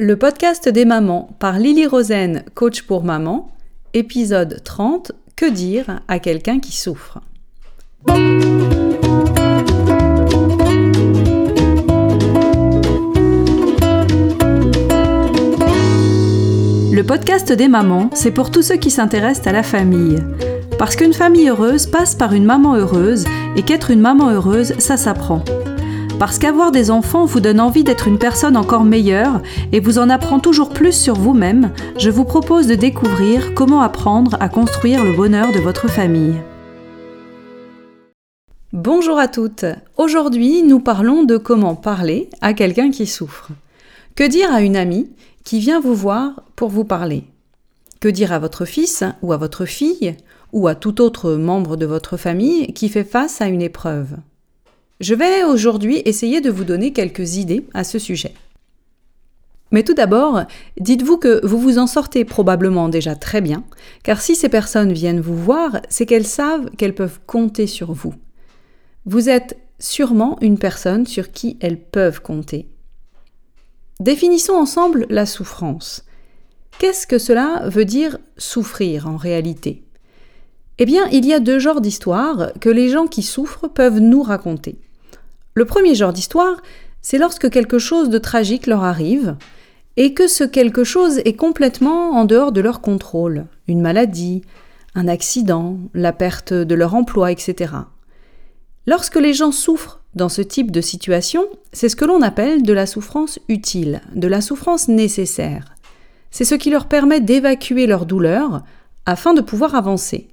Le podcast des mamans par Lily Rosen, coach pour maman, épisode 30 Que dire à quelqu'un qui souffre? Le podcast des mamans, c'est pour tous ceux qui s'intéressent à la famille. Parce qu'une famille heureuse passe par une maman heureuse et qu'être une maman heureuse, ça s'apprend. Parce qu'avoir des enfants vous donne envie d'être une personne encore meilleure et vous en apprend toujours plus sur vous-même, je vous propose de découvrir comment apprendre à construire le bonheur de votre famille. Bonjour à toutes. Aujourd'hui, nous parlons de comment parler à quelqu'un qui souffre. Que dire à une amie qui vient vous voir pour vous parler? Que dire à votre fils ou à votre fille ou à tout autre membre de votre famille qui fait face à une épreuve? Je vais aujourd'hui essayer de vous donner quelques idées à ce sujet. Mais tout d'abord, dites-vous que vous vous en sortez probablement déjà très bien, car si ces personnes viennent vous voir, c'est qu'elles savent qu'elles peuvent compter sur vous. Vous êtes sûrement une personne sur qui elles peuvent compter. Définissons ensemble la souffrance. Qu'est-ce que cela veut dire souffrir en réalité? Eh bien, il y a deux genres d'histoires que les gens qui souffrent peuvent nous raconter. Le premier genre d'histoire, c'est lorsque quelque chose de tragique leur arrive et que ce quelque chose est complètement en dehors de leur contrôle. Une maladie, un accident, la perte de leur emploi, etc. Lorsque les gens souffrent dans ce type de situation, c'est ce que l'on appelle de la souffrance utile, de la souffrance nécessaire. C'est ce qui leur permet d'évacuer leur douleur afin de pouvoir avancer.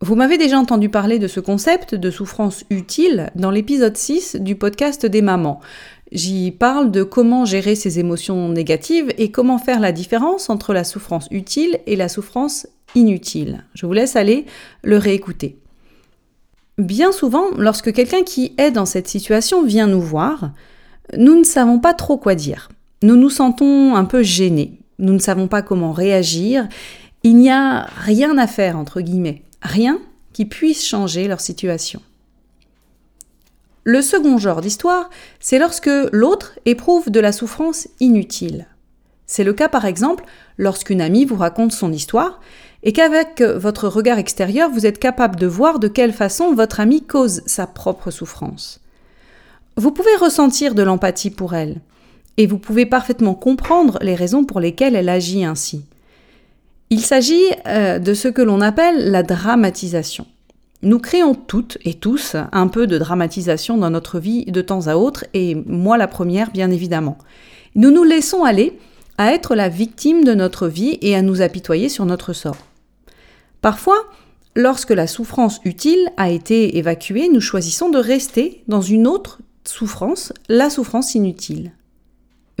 Vous m'avez déjà entendu parler de ce concept de souffrance utile dans l'épisode 6 du podcast des mamans. J'y parle de comment gérer ses émotions négatives et comment faire la différence entre la souffrance utile et la souffrance inutile. Je vous laisse aller le réécouter. Bien souvent, lorsque quelqu'un qui est dans cette situation vient nous voir, nous ne savons pas trop quoi dire. Nous nous sentons un peu gênés. Nous ne savons pas comment réagir. Il n'y a rien à faire, entre guillemets rien qui puisse changer leur situation. Le second genre d'histoire, c'est lorsque l'autre éprouve de la souffrance inutile. C'est le cas par exemple lorsqu'une amie vous raconte son histoire et qu'avec votre regard extérieur, vous êtes capable de voir de quelle façon votre amie cause sa propre souffrance. Vous pouvez ressentir de l'empathie pour elle et vous pouvez parfaitement comprendre les raisons pour lesquelles elle agit ainsi. Il s'agit euh, de ce que l'on appelle la dramatisation. Nous créons toutes et tous un peu de dramatisation dans notre vie de temps à autre, et moi la première bien évidemment. Nous nous laissons aller à être la victime de notre vie et à nous apitoyer sur notre sort. Parfois, lorsque la souffrance utile a été évacuée, nous choisissons de rester dans une autre souffrance, la souffrance inutile.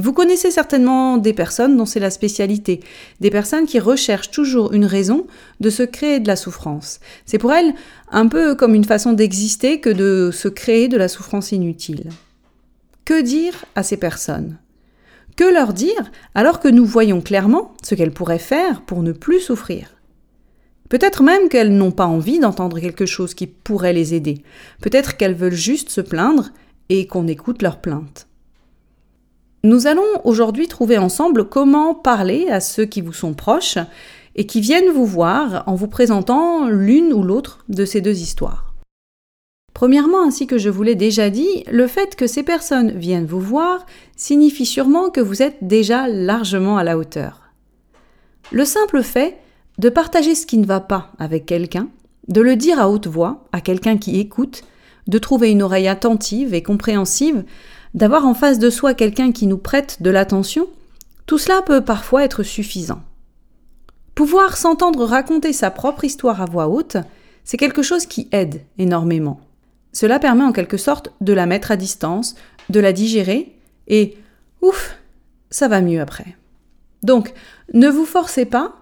Vous connaissez certainement des personnes dont c'est la spécialité, des personnes qui recherchent toujours une raison de se créer de la souffrance. C'est pour elles un peu comme une façon d'exister que de se créer de la souffrance inutile. Que dire à ces personnes? Que leur dire alors que nous voyons clairement ce qu'elles pourraient faire pour ne plus souffrir? Peut-être même qu'elles n'ont pas envie d'entendre quelque chose qui pourrait les aider. Peut-être qu'elles veulent juste se plaindre et qu'on écoute leurs plaintes. Nous allons aujourd'hui trouver ensemble comment parler à ceux qui vous sont proches et qui viennent vous voir en vous présentant l'une ou l'autre de ces deux histoires. Premièrement, ainsi que je vous l'ai déjà dit, le fait que ces personnes viennent vous voir signifie sûrement que vous êtes déjà largement à la hauteur. Le simple fait de partager ce qui ne va pas avec quelqu'un, de le dire à haute voix à quelqu'un qui écoute, de trouver une oreille attentive et compréhensive, d'avoir en face de soi quelqu'un qui nous prête de l'attention, tout cela peut parfois être suffisant. Pouvoir s'entendre raconter sa propre histoire à voix haute, c'est quelque chose qui aide énormément. Cela permet en quelque sorte de la mettre à distance, de la digérer, et ouf, ça va mieux après. Donc, ne vous forcez pas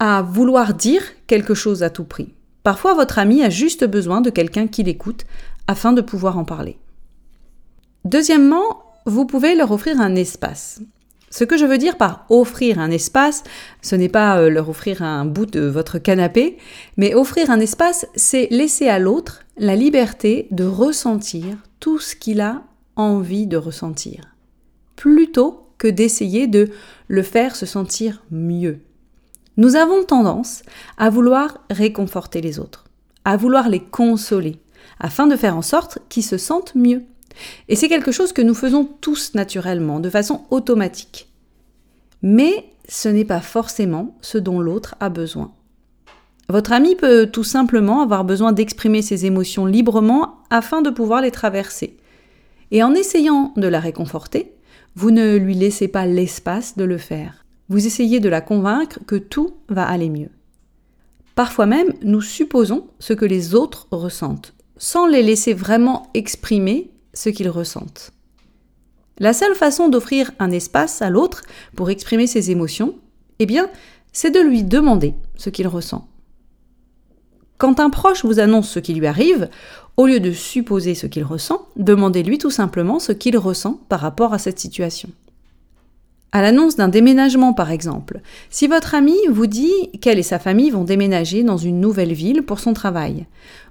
à vouloir dire quelque chose à tout prix. Parfois, votre ami a juste besoin de quelqu'un qui l'écoute afin de pouvoir en parler. Deuxièmement, vous pouvez leur offrir un espace. Ce que je veux dire par offrir un espace, ce n'est pas euh, leur offrir un bout de votre canapé, mais offrir un espace, c'est laisser à l'autre la liberté de ressentir tout ce qu'il a envie de ressentir, plutôt que d'essayer de le faire se sentir mieux. Nous avons tendance à vouloir réconforter les autres, à vouloir les consoler, afin de faire en sorte qu'ils se sentent mieux. Et c'est quelque chose que nous faisons tous naturellement, de façon automatique. Mais ce n'est pas forcément ce dont l'autre a besoin. Votre ami peut tout simplement avoir besoin d'exprimer ses émotions librement afin de pouvoir les traverser. Et en essayant de la réconforter, vous ne lui laissez pas l'espace de le faire. Vous essayez de la convaincre que tout va aller mieux. Parfois même, nous supposons ce que les autres ressentent, sans les laisser vraiment exprimer ce qu'ils ressentent. La seule façon d'offrir un espace à l'autre pour exprimer ses émotions, eh bien, c'est de lui demander ce qu'il ressent. Quand un proche vous annonce ce qui lui arrive, au lieu de supposer ce qu'il ressent, demandez-lui tout simplement ce qu'il ressent par rapport à cette situation. À l'annonce d'un déménagement, par exemple, si votre ami vous dit qu'elle et sa famille vont déménager dans une nouvelle ville pour son travail,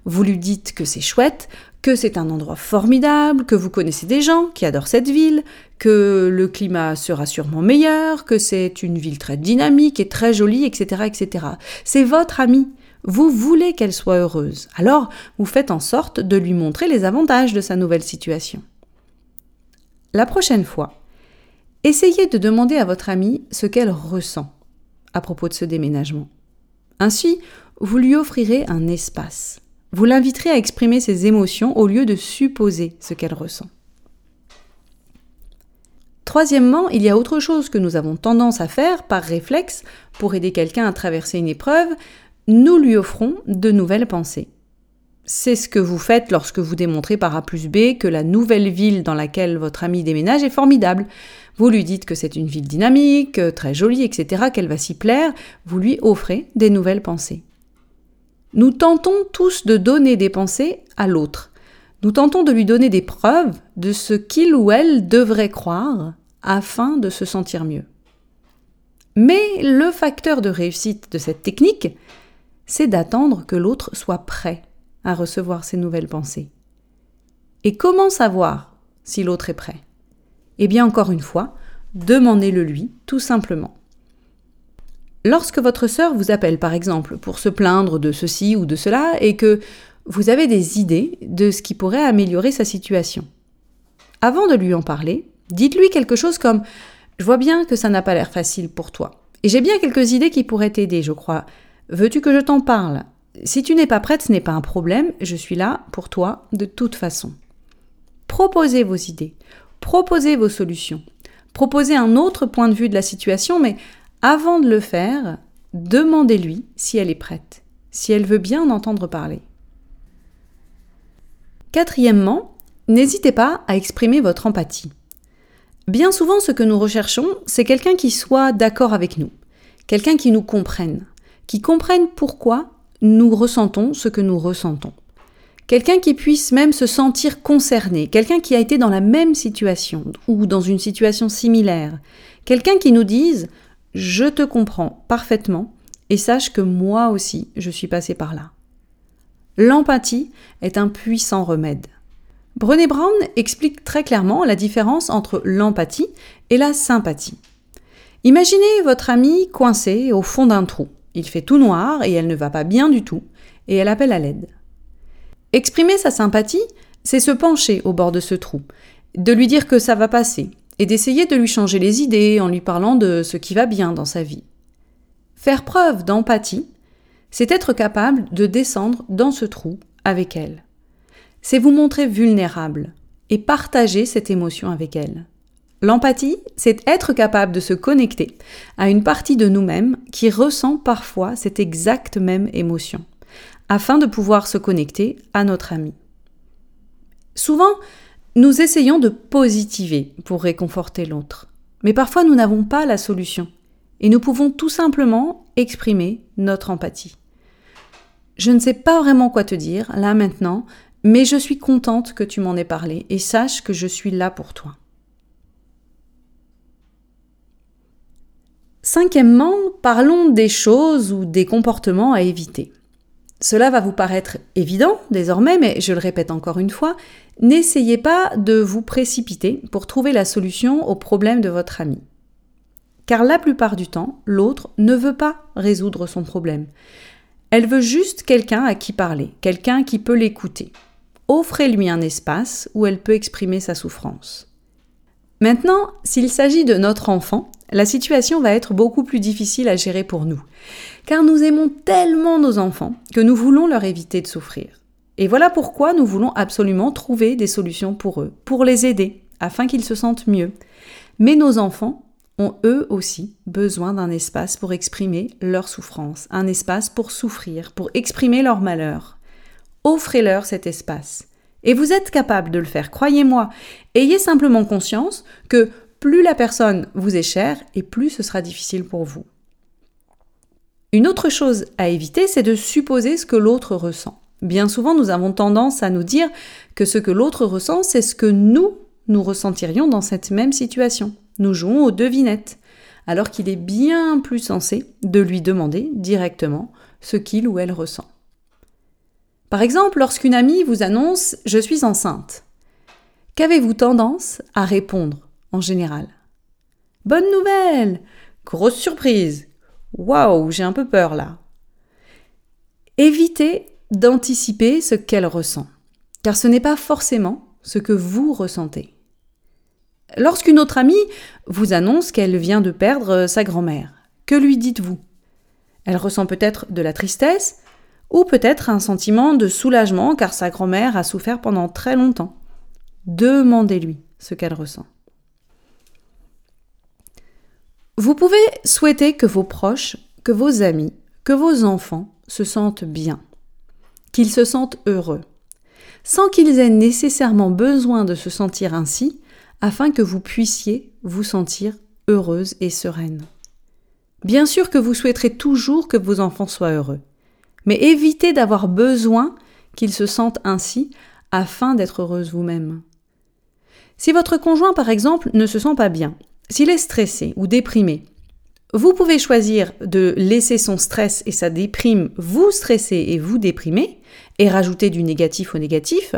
vous lui dites que c'est chouette, que c'est un endroit formidable, que vous connaissez des gens qui adorent cette ville, que le climat sera sûrement meilleur, que c'est une ville très dynamique et très jolie, etc., etc. C'est votre ami. Vous voulez qu'elle soit heureuse. Alors, vous faites en sorte de lui montrer les avantages de sa nouvelle situation. La prochaine fois, essayez de demander à votre amie ce qu'elle ressent à propos de ce déménagement. Ainsi, vous lui offrirez un espace. Vous l'inviterez à exprimer ses émotions au lieu de supposer ce qu'elle ressent. Troisièmement, il y a autre chose que nous avons tendance à faire par réflexe pour aider quelqu'un à traverser une épreuve, nous lui offrons de nouvelles pensées. C'est ce que vous faites lorsque vous démontrez par A plus B que la nouvelle ville dans laquelle votre ami déménage est formidable. Vous lui dites que c'est une ville dynamique, très jolie, etc., qu'elle va s'y plaire, vous lui offrez des nouvelles pensées. Nous tentons tous de donner des pensées à l'autre. Nous tentons de lui donner des preuves de ce qu'il ou elle devrait croire afin de se sentir mieux. Mais le facteur de réussite de cette technique, c'est d'attendre que l'autre soit prêt à recevoir ces nouvelles pensées. Et comment savoir si l'autre est prêt? Eh bien, encore une fois, demandez-le lui, tout simplement. Lorsque votre sœur vous appelle, par exemple, pour se plaindre de ceci ou de cela, et que vous avez des idées de ce qui pourrait améliorer sa situation, avant de lui en parler, dites-lui quelque chose comme ⁇ Je vois bien que ça n'a pas l'air facile pour toi, et j'ai bien quelques idées qui pourraient t'aider, je crois. Veux-tu que je t'en parle? Si tu n'es pas prête, ce n'est pas un problème, je suis là pour toi de toute façon. Proposez vos idées, proposez vos solutions, proposez un autre point de vue de la situation, mais avant de le faire, demandez-lui si elle est prête, si elle veut bien en entendre parler. Quatrièmement, n'hésitez pas à exprimer votre empathie. Bien souvent, ce que nous recherchons, c'est quelqu'un qui soit d'accord avec nous, quelqu'un qui nous comprenne, qui comprennent pourquoi nous ressentons ce que nous ressentons. Quelqu'un qui puisse même se sentir concerné, quelqu'un qui a été dans la même situation ou dans une situation similaire, quelqu'un qui nous dise je te comprends parfaitement et sache que moi aussi je suis passé par là. L'empathie est un puissant remède. Brené Brown explique très clairement la différence entre l'empathie et la sympathie. Imaginez votre amie coincée au fond d'un trou. Il fait tout noir et elle ne va pas bien du tout, et elle appelle à l'aide. Exprimer sa sympathie, c'est se pencher au bord de ce trou, de lui dire que ça va passer, et d'essayer de lui changer les idées en lui parlant de ce qui va bien dans sa vie. Faire preuve d'empathie, c'est être capable de descendre dans ce trou avec elle. C'est vous montrer vulnérable et partager cette émotion avec elle. L'empathie, c'est être capable de se connecter à une partie de nous-mêmes qui ressent parfois cette exacte même émotion, afin de pouvoir se connecter à notre ami. Souvent, nous essayons de positiver pour réconforter l'autre, mais parfois nous n'avons pas la solution, et nous pouvons tout simplement exprimer notre empathie. Je ne sais pas vraiment quoi te dire là maintenant, mais je suis contente que tu m'en aies parlé et sache que je suis là pour toi. Cinquièmement, parlons des choses ou des comportements à éviter. Cela va vous paraître évident désormais, mais je le répète encore une fois, n'essayez pas de vous précipiter pour trouver la solution au problème de votre ami. Car la plupart du temps, l'autre ne veut pas résoudre son problème. Elle veut juste quelqu'un à qui parler, quelqu'un qui peut l'écouter. Offrez-lui un espace où elle peut exprimer sa souffrance. Maintenant, s'il s'agit de notre enfant, la situation va être beaucoup plus difficile à gérer pour nous, car nous aimons tellement nos enfants que nous voulons leur éviter de souffrir. Et voilà pourquoi nous voulons absolument trouver des solutions pour eux, pour les aider, afin qu'ils se sentent mieux. Mais nos enfants ont eux aussi besoin d'un espace pour exprimer leur souffrance, un espace pour souffrir, pour exprimer leur malheur. Offrez-leur cet espace. Et vous êtes capable de le faire, croyez-moi. Ayez simplement conscience que plus la personne vous est chère et plus ce sera difficile pour vous. Une autre chose à éviter, c'est de supposer ce que l'autre ressent. Bien souvent, nous avons tendance à nous dire que ce que l'autre ressent, c'est ce que nous, nous ressentirions dans cette même situation. Nous jouons aux devinettes, alors qu'il est bien plus sensé de lui demander directement ce qu'il ou elle ressent. Par exemple, lorsqu'une amie vous annonce ⁇ Je suis enceinte ⁇ qu'avez-vous tendance à répondre? Général. Bonne nouvelle Grosse surprise Waouh, j'ai un peu peur là. Évitez d'anticiper ce qu'elle ressent, car ce n'est pas forcément ce que vous ressentez. Lorsqu'une autre amie vous annonce qu'elle vient de perdre sa grand-mère, que lui dites-vous? Elle ressent peut-être de la tristesse ou peut-être un sentiment de soulagement car sa grand-mère a souffert pendant très longtemps. Demandez-lui ce qu'elle ressent. Vous pouvez souhaiter que vos proches, que vos amis, que vos enfants se sentent bien, qu'ils se sentent heureux, sans qu'ils aient nécessairement besoin de se sentir ainsi, afin que vous puissiez vous sentir heureuse et sereine. Bien sûr que vous souhaiterez toujours que vos enfants soient heureux, mais évitez d'avoir besoin qu'ils se sentent ainsi afin d'être heureuse vous-même. Si votre conjoint, par exemple, ne se sent pas bien, s'il est stressé ou déprimé, vous pouvez choisir de laisser son stress et sa déprime vous stresser et vous déprimer, et rajouter du négatif au négatif,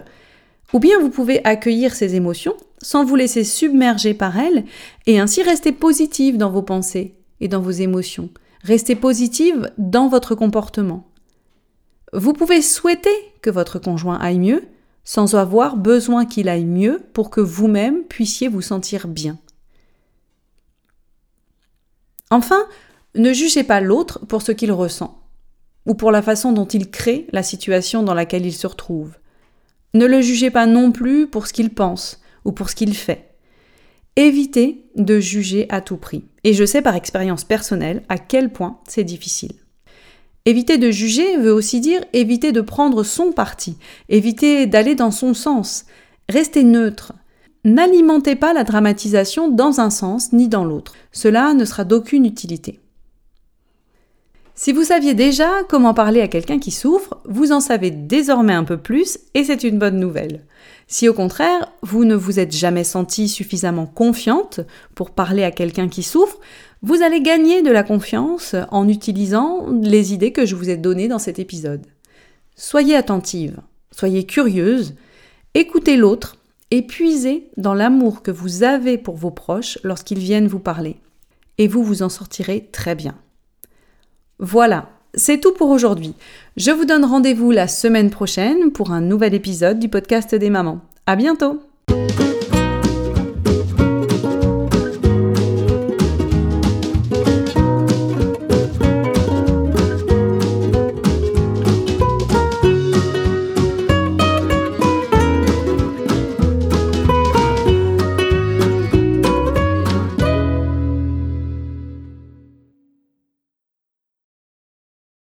ou bien vous pouvez accueillir ces émotions sans vous laisser submerger par elles et ainsi rester positive dans vos pensées et dans vos émotions, rester positive dans votre comportement. Vous pouvez souhaiter que votre conjoint aille mieux sans avoir besoin qu'il aille mieux pour que vous-même puissiez vous sentir bien. Enfin, ne jugez pas l'autre pour ce qu'il ressent, ou pour la façon dont il crée la situation dans laquelle il se retrouve. Ne le jugez pas non plus pour ce qu'il pense ou pour ce qu'il fait. Évitez de juger à tout prix. Et je sais par expérience personnelle à quel point c'est difficile. Éviter de juger veut aussi dire éviter de prendre son parti, éviter d'aller dans son sens, rester neutre, N'alimentez pas la dramatisation dans un sens ni dans l'autre. Cela ne sera d'aucune utilité. Si vous saviez déjà comment parler à quelqu'un qui souffre, vous en savez désormais un peu plus et c'est une bonne nouvelle. Si au contraire, vous ne vous êtes jamais senti suffisamment confiante pour parler à quelqu'un qui souffre, vous allez gagner de la confiance en utilisant les idées que je vous ai données dans cet épisode. Soyez attentive, soyez curieuse, écoutez l'autre et puisez dans l'amour que vous avez pour vos proches lorsqu'ils viennent vous parler. Et vous vous en sortirez très bien. Voilà, c'est tout pour aujourd'hui. Je vous donne rendez-vous la semaine prochaine pour un nouvel épisode du podcast des mamans. À bientôt!